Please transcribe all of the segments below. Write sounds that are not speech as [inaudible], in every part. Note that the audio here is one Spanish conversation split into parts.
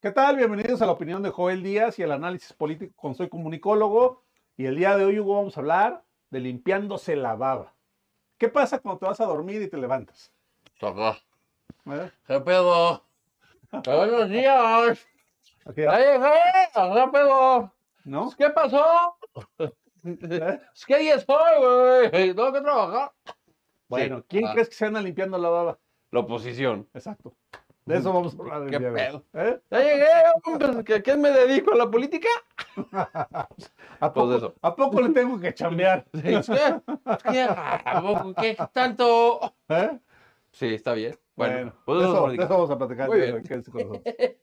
¿Qué tal? Bienvenidos a la opinión de Joel Díaz y el análisis político con Soy Comunicólogo. Y el día de hoy, Hugo, vamos a hablar de limpiándose la baba. ¿Qué pasa cuando te vas a dormir y te levantas? ¿Eh? ¿Qué pedo? Buenos días. Ya. ¿Qué pedo? ¿No? ¿Qué pasó? ¿Eh? ¿Qué día es hoy, güey? Tengo que trabajar. Bueno, Sí. ¿quién Ah, crees que se anda limpiando la baba? La oposición. Exacto. De eso vamos a hablar el ¿Qué día pedo? ¿Eh? Ya llegué. ¿Qué, qué me dedico a la política? [laughs] ¿A Pues poco, eso. ¿A poco le tengo que chambear? [laughs] ¿Qué? ¿Qué? ¿A poco? ¿Qué tanto? ¿Eh? Sí, está bien. Bueno, Bueno, pues de eso eso, es de eso vamos a platicar. Muy bien. con nosotros. [laughs]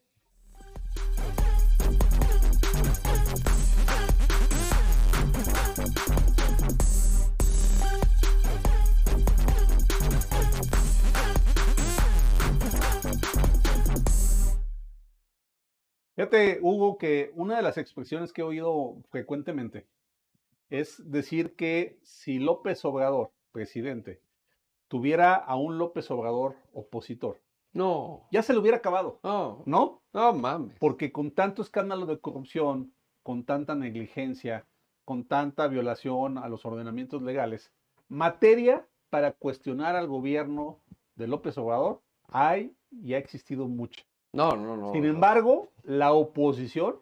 Fíjate, Hugo, que una de las expresiones que he oído frecuentemente es decir que si López Obrador, presidente, tuviera a un López Obrador opositor, No, ya se le hubiera acabado, no, ¿no? no mames. Porque con tanto escándalo de corrupción, con tanta negligencia, con tanta violación a los ordenamientos legales, materia para cuestionar al gobierno de López Obrador hay y ha existido mucha. No, no, no. Sin no. embargo, la oposición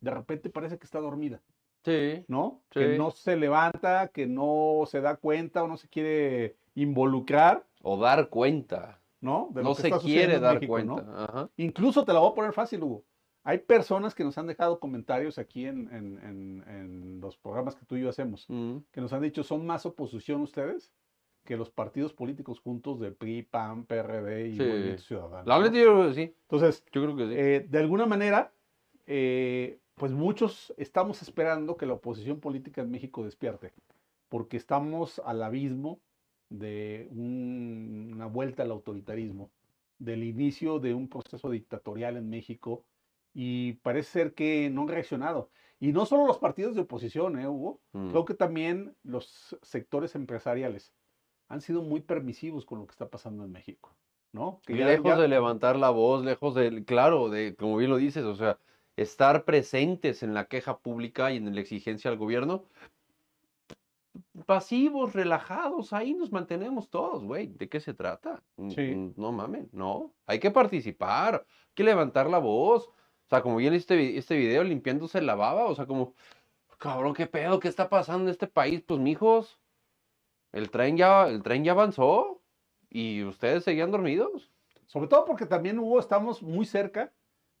de repente parece que está dormida, Sí. ¿no? Sí. Que no se levanta, que no se da cuenta o no se quiere involucrar, O dar cuenta. ¿no? De lo No que se está quiere dar México, cuenta. ¿no? Ajá. Incluso te la voy a poner fácil, Hugo. Hay personas que nos han dejado comentarios aquí en, en- en- en los programas que tú y yo hacemos, Mm. que nos han dicho, ¿son más oposición ustedes que los partidos políticos juntos de PRI, PAN, PRD y Sí. Movimiento Ciudadano? La neta, yo creo que sí. Entonces, Yo creo que sí. eh, de alguna manera, eh, pues muchos estamos esperando que la oposición política en México despierte, porque estamos al abismo de un- una vuelta al autoritarismo, del inicio de un proceso dictatorial en México, y parece ser que no han reaccionado. Y no solo los partidos de oposición, ¿eh, Hugo? Mm. Creo que también los sectores empresariales han sido muy permisivos con lo que está pasando en México, ¿no? Que Y ya- lejos ya- de levantar la voz, lejos de, claro, de, como bien lo dices, o sea, estar presentes en la queja pública y en la exigencia al gobierno, pasivos, relajados, ahí nos mantenemos todos, güey. ¿De qué se trata? Mm, Sí. mm, No mames, no. Hay que participar, hay que levantar la voz. O sea, como bien este, este video limpiándose la baba, o sea, como, cabrón, ¿qué pedo? ¿Qué está pasando en este país? Pues, mijos, el tren ya, el tren ya avanzó y ustedes seguían dormidos. Sobre todo porque también Hugo, estamos muy cerca,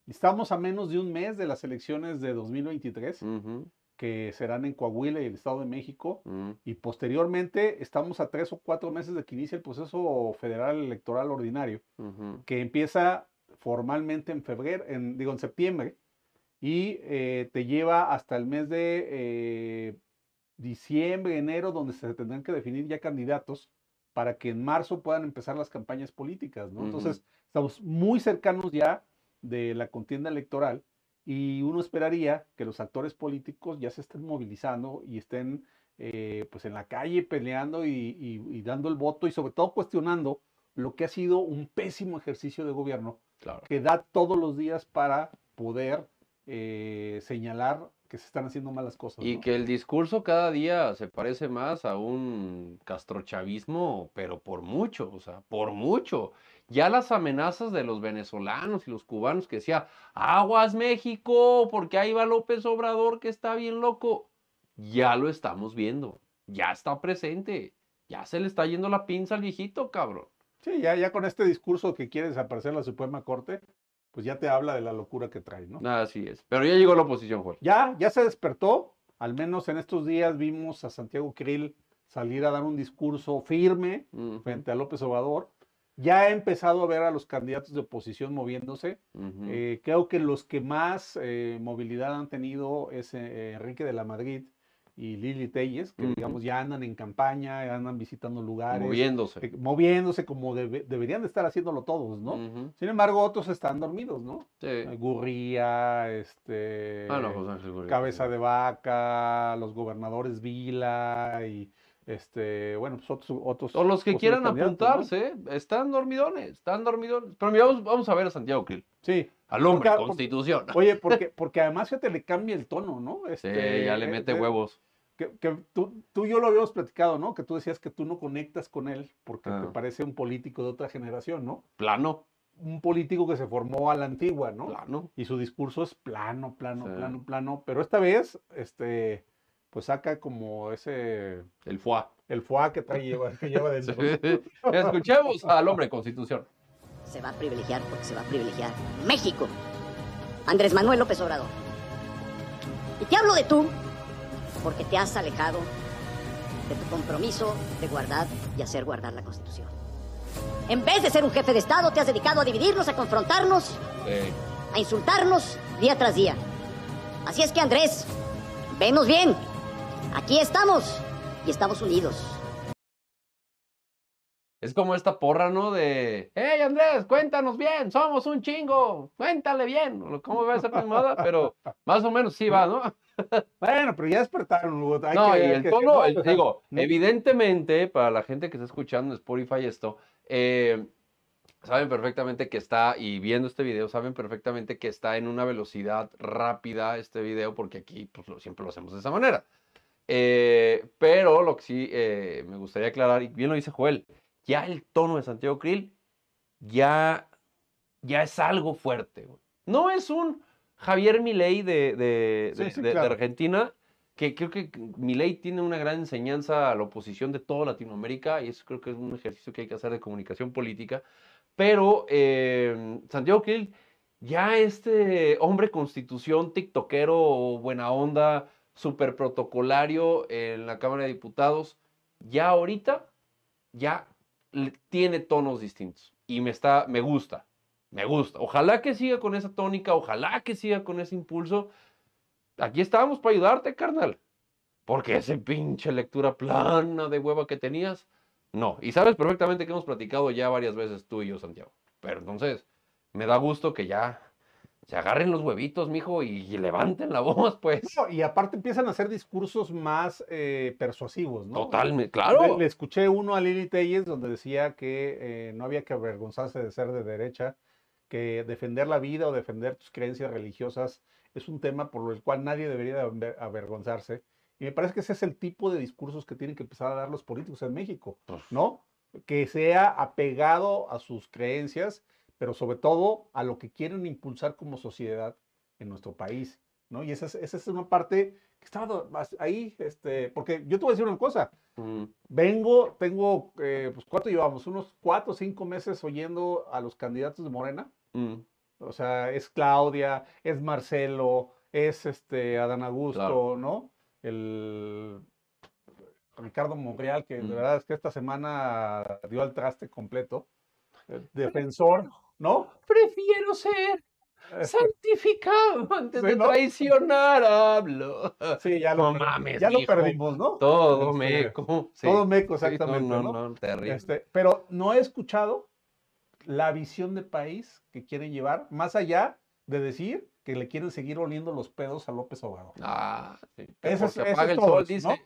estamos a menos de un mes de las elecciones de 2023, Ujú, que serán en Coahuila y el Estado de México, mm, y posteriormente estamos a tres o cuatro meses de que inicie el proceso federal electoral ordinario, que empieza formalmente en febrero, en, digo en septiembre, y eh, te lleva hasta el mes de eh, diciembre, enero, donde se tendrán que definir ya candidatos para que en marzo puedan empezar las campañas políticas, ¿no? Entonces, estamos muy cercanos ya de la contienda electoral y uno esperaría que los actores políticos ya se estén movilizando y estén eh, pues en la calle peleando y, y- y dando el voto y sobre todo cuestionando lo que ha sido un pésimo ejercicio de gobierno Claro. que da todos los días para poder eh, señalar que se están haciendo malas cosas. Y ¿no? que el discurso cada día se parece más a un castrochavismo, pero por mucho, o sea, por mucho. Ya las amenazas de los venezolanos y los cubanos que decía, aguas México, porque ahí va López Obrador que está bien loco, ya lo estamos viendo, ya está presente, ya se le está yendo la pinza al viejito, cabrón. Sí, ya, ya con este discurso que quiere desaparecer la Suprema Corte, pues ya te habla de la locura que trae, ¿no? Así es. Pero ya llegó la oposición, Joel. Ya, ya se despertó, al menos en estos días vimos a Santiago Krill salir a dar un discurso firme frente a López Obrador. Ya ha empezado a ver a los candidatos de oposición moviéndose. Eh, creo que los que más eh, movilidad han tenido es eh, Enrique de la Madrid y Lili Telles, que digamos ya andan en campaña, andan visitando lugares, Moviéndose. eh, moviéndose como debe- deberían de estar haciéndolo todos, ¿no? Sin embargo, otros están dormidos, ¿no? sí. Eh, Gurría, este, Ah, no, José Ángel Gurría. Cabeza de Vaca, los gobernadores Vila y este, bueno, pues otros, otros. O los que quieran candidatos, ¿no? apuntarse, están dormidones, están dormidones. Pero mira, vamos, vamos a ver a Santiago Krill. Sí. Al hombre, Porque- constitución. [laughs] Oye, porque, porque además se te le cambia el tono, ¿no? Sí, Este, ya le eh, mete eh, huevos. Que, que tú, tú y yo lo habíamos platicado, ¿no? Que tú decías que tú no conectas con él porque te Ah. parece un político de otra generación, ¿no? Plano, Un político que se formó a la antigua, ¿no? plano. Y su discurso es plano, plano, Sí. plano, plano. Pero esta vez, este, pues saca como ese, El foie. el foie que trae, lleva- que lleva [laughs] dentro. [laughs] Escuchemos al hombre constitución. Se va a privilegiar porque se va a privilegiar México. Andrés Manuel López Obrador. Y te hablo de tú porque te has alejado de tu compromiso de guardar y hacer guardar la Constitución. En vez de ser un jefe de Estado, te has dedicado a dividirnos, a confrontarnos, a insultarnos día tras día. Así es que Andrés, venos bien. Aquí estamos y estamos unidos. Es como esta porra, ¿no? De, hey Andrés, cuéntanos bien, somos un chingo, cuéntale bien. ¿Cómo va a ser mi moda? Pero más o menos sí va, ¿no? [laughs] Bueno, pero ya despertaron, Hugo. hay no, que- y el que- tono, no, el- digo, [laughs] no- evidentemente, para la gente que está escuchando en Spotify esto, eh, saben perfectamente que está, y viendo este video, saben perfectamente que está en una velocidad rápida este video, porque aquí pues, lo- siempre lo hacemos de esa manera. Eh, pero lo que sí eh, me gustaría aclarar, y bien lo dice Joel, ya el tono de Santiago Krill ya, ya es algo fuerte. güey. No es un Javier Milei de, de- Sí, de- sí, de- de claro. Argentina, que creo que Milei tiene una gran enseñanza a la oposición de toda Latinoamérica, y eso creo que es un ejercicio que hay que hacer de comunicación política. Pero eh, Santiago Krill, ya este hombre constitución, tiktokero, buena onda, súper protocolario en la Cámara de Diputados, ya ahorita, ya tiene tonos distintos. Y me está, me gusta, me gusta. Ojalá que siga con esa tónica, ojalá que siga con ese impulso. Aquí estamos para ayudarte, carnal. Porque ese pinche lectura plana de hueva que tenías, no. Y sabes perfectamente que hemos platicado ya varias veces tú y yo, Santiago. Pero entonces, me da gusto que ya se agarren los huevitos, mijo, y, y levanten la voz, pues. No, y aparte empiezan a hacer discursos más eh, persuasivos, ¿no? Totalmente, Le, claro. le escuché uno a Lili Telles donde decía que eh, no había que avergonzarse de ser de derecha, que defender la vida o defender tus creencias religiosas es un tema por el cual nadie debería de aver- avergonzarse. Y me parece que ese es el tipo de discursos que tienen que empezar a dar los políticos en México, Pues, ¿no? Que sea apegado a sus creencias, pero sobre todo a lo que quieren impulsar como sociedad en nuestro país, ¿no? Y esa es, esa es una parte que estaba ahí, este, porque yo te voy a decir una cosa, mm, vengo, tengo, eh, pues, ¿cuánto llevamos? Unos cuatro o cinco meses oyendo a los candidatos de Morena, mm, o sea, es Claudia, es Marcelo, es este Adán Augusto, Claro. ¿no? El Ricardo Monreal, que Mm. de verdad es que esta semana dio al traste completo. El defensor, ¿no? Prefiero ser Este, santificado antes Sí, de ¿no? traicionar, hablo. sí, ya lo, No mames, ya lo perdimos, ¿no? Todo Este, meco. sí. Todo meco, exactamente, no, ¿no? no, terrible. Este, pero no he escuchado la visión de país que quieren llevar, más allá de decir que le quieren seguir oliendo los pedos a López Obrador. Ah, sí. Eso es- apaga el sol, dice.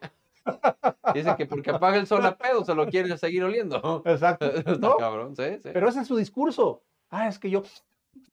Dice que porque apaga el sol a pedo se lo quieren seguir oliendo. [laughs] Exacto. [laughs] Está ¿no? cabrón, sí, sí. Pero ese es su discurso. Ah, es que yo,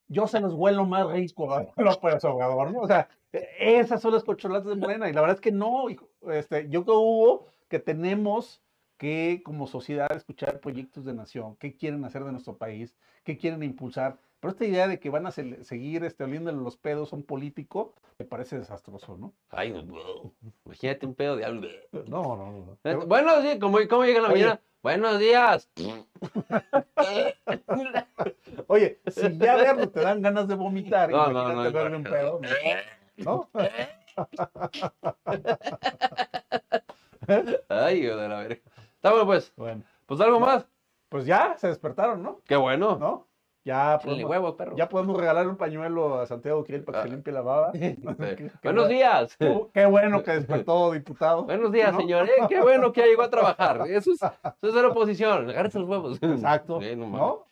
yo se los huelo más rico a López Obrador, ¿no? O sea, e- esas son las cocholatas de Morena. Y la verdad es que no. Este, yo creo, Hugo, que tenemos que como sociedad escuchar proyectos de nación, qué quieren hacer de nuestro país, qué quieren impulsar. Pero esta idea de que van a se- seguir este, oliéndole los pedos a un político, me parece desastroso, ¿no? Ay, wow. imagínate un pedo de algo. No, no, no. Eh, Pero- Buenos días, ¿cómo, cómo llega la Oye. mañana? Buenos días. [laughs] Oye, si ya verlo te dan ganas de vomitar, No, no, imagínate no, verle un pedo, ¿no? ¿no? [laughs] Ay, hijo de la verga. Está bueno, pues. Bueno, Pues algo más. pues ya se despertaron, ¿no? Qué bueno. ¿No? Ya podemos, huevos, perro. ya podemos regalar un pañuelo a Santiago Krill para que se Ah. limpie la baba. [laughs] [laughs] Sí. Qué- qué Buenos bu- días. Qué, bueno que despertó [laughs] diputado. Buenos días, ¿no? señor. eh, Qué bueno que llegó a trabajar. Eso es, eso es de la oposición. Agárrese los huevos. Exacto. Sí, no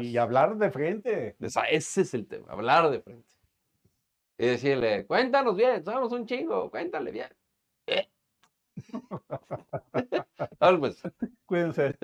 Y hablar de frente. Esa- ese es el tema, hablar de frente. Y decirle, cuéntanos bien, somos un chingo, cuéntale bien. Eh. Cuídense.